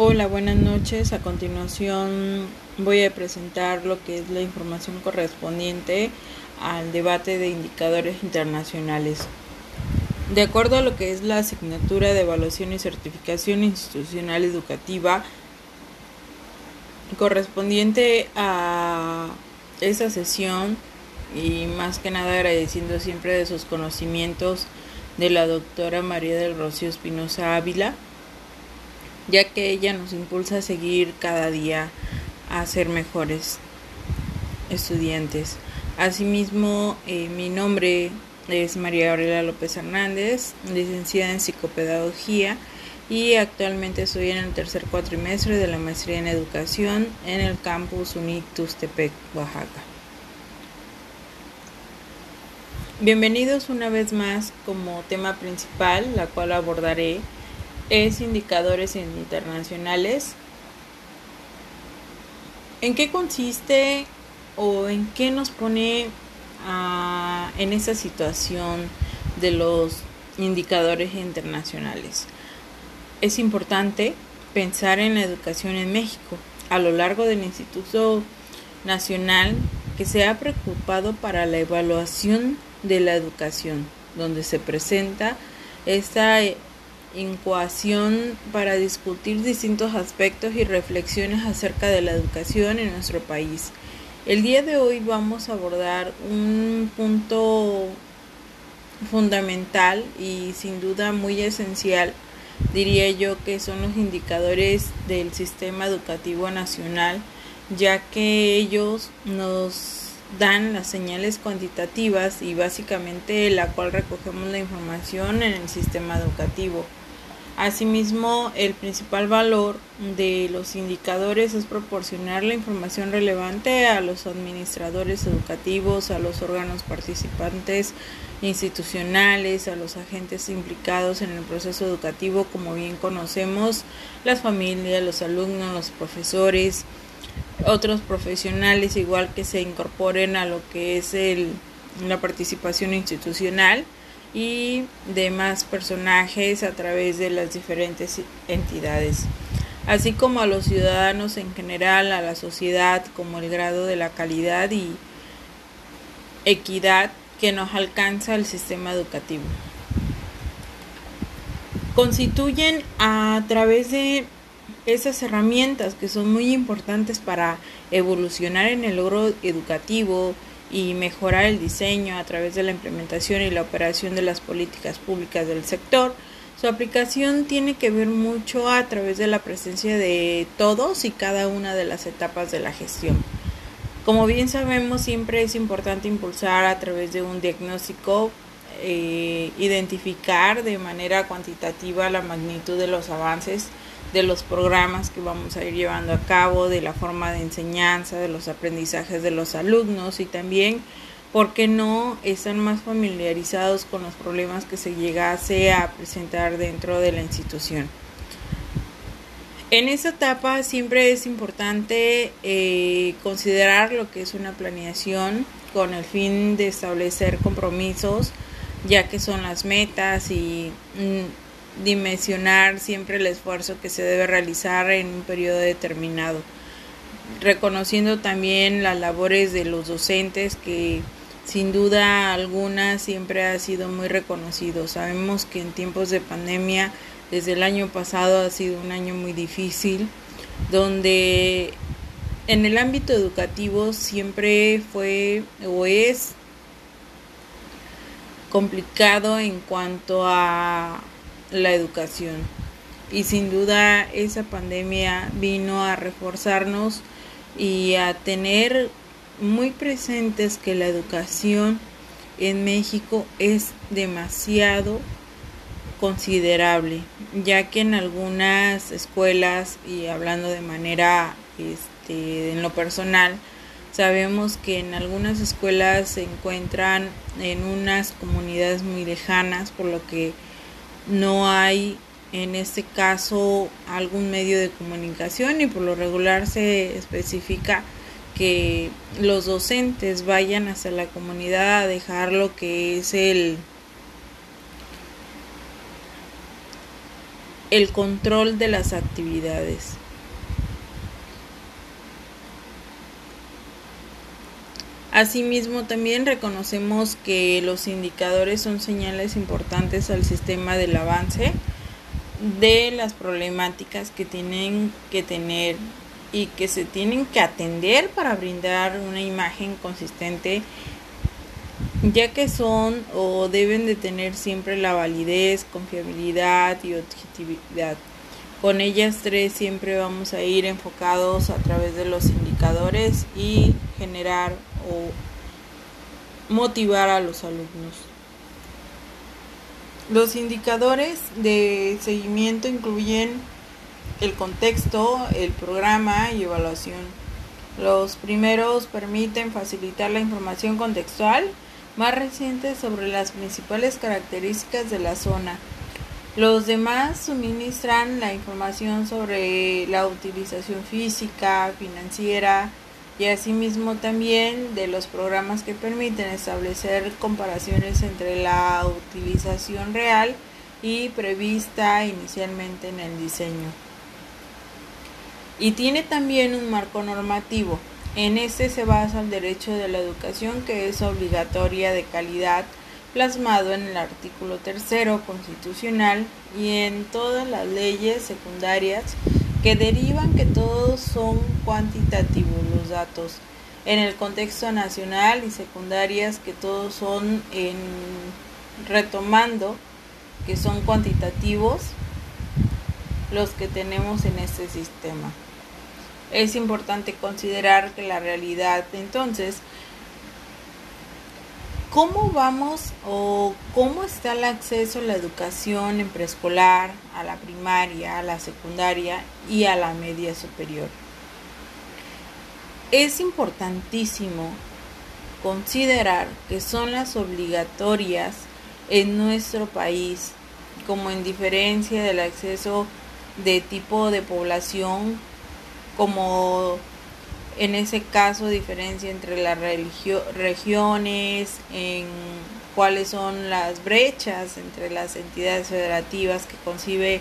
Hola, buenas noches. A continuación voy a presentar lo que es la información correspondiente al debate de indicadores internacionales. De acuerdo a lo que es la asignatura de evaluación y certificación institucional educativa correspondiente a esa sesión y más que nada agradeciendo siempre de sus conocimientos de la doctora María del Rocío Espinosa Ávila, ya que ella nos impulsa a seguir cada día a ser mejores estudiantes. Asimismo, eh, mi nombre es María Gabriela López Hernández, licenciada en psicopedagogía y actualmente estoy en el tercer cuatrimestre de la maestría en educación en el campus Unitustepec, Oaxaca. Bienvenidos una vez más como tema principal, la cual abordaré es indicadores internacionales. ¿En qué consiste o en qué nos pone uh, en esa situación de los indicadores internacionales? Es importante pensar en la educación en México a lo largo del Instituto Nacional que se ha preocupado para la evaluación de la educación, donde se presenta esta incoación para discutir distintos aspectos y reflexiones acerca de la educación en nuestro país. El día de hoy vamos a abordar un punto fundamental y sin duda muy esencial, diría yo, que son los indicadores del sistema educativo nacional, ya que ellos nos dan las señales cuantitativas y básicamente la cual recogemos la información en el sistema educativo. Asimismo, el principal valor de los indicadores es proporcionar la información relevante a los administradores educativos, a los órganos participantes institucionales, a los agentes implicados en el proceso educativo, como bien conocemos, las familias, los alumnos, los profesores, otros profesionales igual que se incorporen a lo que es el, la participación institucional y demás personajes a través de las diferentes entidades, así como a los ciudadanos en general, a la sociedad, como el grado de la calidad y equidad que nos alcanza el sistema educativo. Constituyen a través de esas herramientas que son muy importantes para evolucionar en el logro educativo y mejorar el diseño a través de la implementación y la operación de las políticas públicas del sector. Su aplicación tiene que ver mucho a través de la presencia de todos y cada una de las etapas de la gestión. Como bien sabemos, siempre es importante impulsar a través de un diagnóstico, eh, identificar de manera cuantitativa la magnitud de los avances de los programas que vamos a ir llevando a cabo, de la forma de enseñanza, de los aprendizajes de los alumnos y también, ¿por qué no?, están más familiarizados con los problemas que se llegase a presentar dentro de la institución. En esa etapa siempre es importante eh, considerar lo que es una planeación con el fin de establecer compromisos, ya que son las metas y mm, dimensionar siempre el esfuerzo que se debe realizar en un periodo determinado, reconociendo también las labores de los docentes que sin duda alguna siempre ha sido muy reconocido. Sabemos que en tiempos de pandemia, desde el año pasado ha sido un año muy difícil, donde en el ámbito educativo siempre fue o es complicado en cuanto a la educación. Y sin duda esa pandemia vino a reforzarnos y a tener muy presentes que la educación en México es demasiado considerable, ya que en algunas escuelas y hablando de manera este, en lo personal, sabemos que en algunas escuelas se encuentran en unas comunidades muy lejanas, por lo que no hay en este caso algún medio de comunicación y por lo regular se especifica que los docentes vayan hacia la comunidad a dejar lo que es el el control de las actividades. Asimismo, también reconocemos que los indicadores son señales importantes al sistema del avance de las problemáticas que tienen que tener y que se tienen que atender para brindar una imagen consistente ya que son o deben de tener siempre la validez, confiabilidad y objetividad. Con ellas tres siempre vamos a ir enfocados a través de los indicadores y generar o motivar a los alumnos. Los indicadores de seguimiento incluyen el contexto, el programa y evaluación. Los primeros permiten facilitar la información contextual más reciente sobre las principales características de la zona. Los demás suministran la información sobre la utilización física, financiera, y asimismo también de los programas que permiten establecer comparaciones entre la utilización real y prevista inicialmente en el diseño. Y tiene también un marco normativo. En este se basa el derecho de la educación que es obligatoria de calidad plasmado en el artículo tercero constitucional y en todas las leyes secundarias que derivan que todos son cuantitativos los datos en el contexto nacional y secundarias que todos son en retomando que son cuantitativos los que tenemos en este sistema. Es importante considerar que la realidad entonces ¿Cómo vamos o cómo está el acceso a la educación en preescolar, a la primaria, a la secundaria y a la media superior? Es importantísimo considerar que son las obligatorias en nuestro país, como en diferencia del acceso de tipo de población, como en ese caso diferencia entre las regiones, en cuáles son las brechas entre las entidades federativas que concibe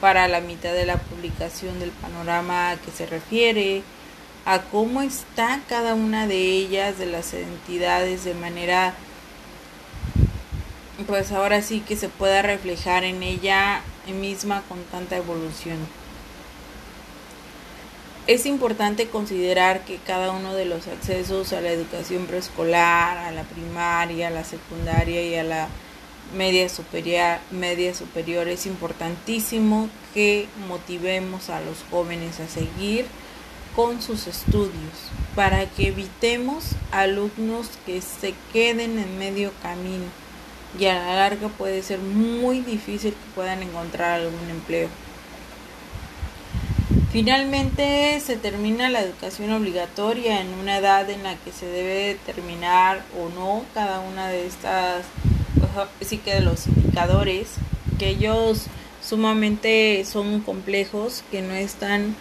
para la mitad de la publicación del panorama a que se refiere, a cómo está cada una de ellas, de las entidades, de manera, pues ahora sí que se pueda reflejar en ella misma con tanta evolución. Es importante considerar que cada uno de los accesos a la educación preescolar, a la primaria, a la secundaria y a la media superior, media superior es importantísimo que motivemos a los jóvenes a seguir con sus estudios para que evitemos alumnos que se queden en medio camino y a la larga puede ser muy difícil que puedan encontrar algún empleo. Finalmente se termina la educación obligatoria en una edad en la que se debe terminar o no cada una de estas, pues, sí que de los indicadores, que ellos sumamente son complejos, que no están,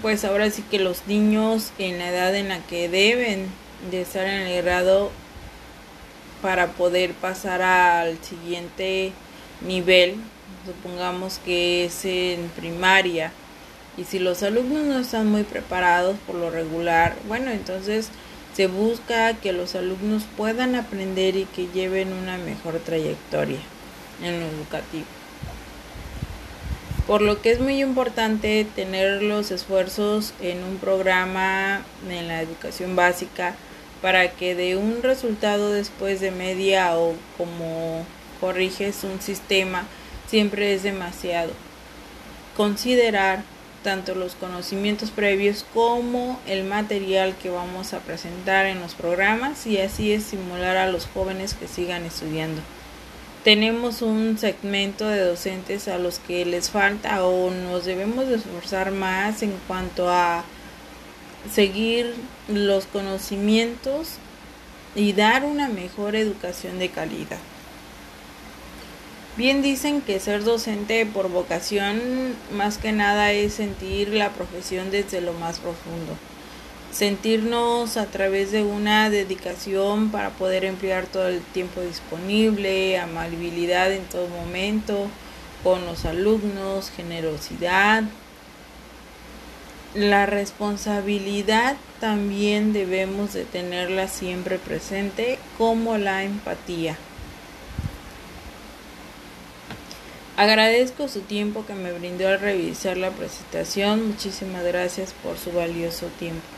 pues ahora sí que los niños en la edad en la que deben de estar en el grado para poder pasar al siguiente nivel supongamos que es en primaria, y si los alumnos no están muy preparados por lo regular, bueno, entonces se busca que los alumnos puedan aprender y que lleven una mejor trayectoria en lo educativo. Por lo que es muy importante tener los esfuerzos en un programa en la educación básica para que de un resultado después de media o como corriges un sistema, siempre es demasiado. Considerar tanto los conocimientos previos como el material que vamos a presentar en los programas y así estimular a los jóvenes que sigan estudiando. Tenemos un segmento de docentes a los que les falta o nos debemos de esforzar más en cuanto a seguir los conocimientos y dar una mejor educación de calidad. Bien dicen que ser docente por vocación más que nada es sentir la profesión desde lo más profundo. Sentirnos a través de una dedicación para poder emplear todo el tiempo disponible, amabilidad en todo momento, con los alumnos, generosidad. La responsabilidad también debemos de tenerla siempre presente como la empatía. Agradezco su tiempo que me brindó al revisar la presentación. Muchísimas gracias por su valioso tiempo.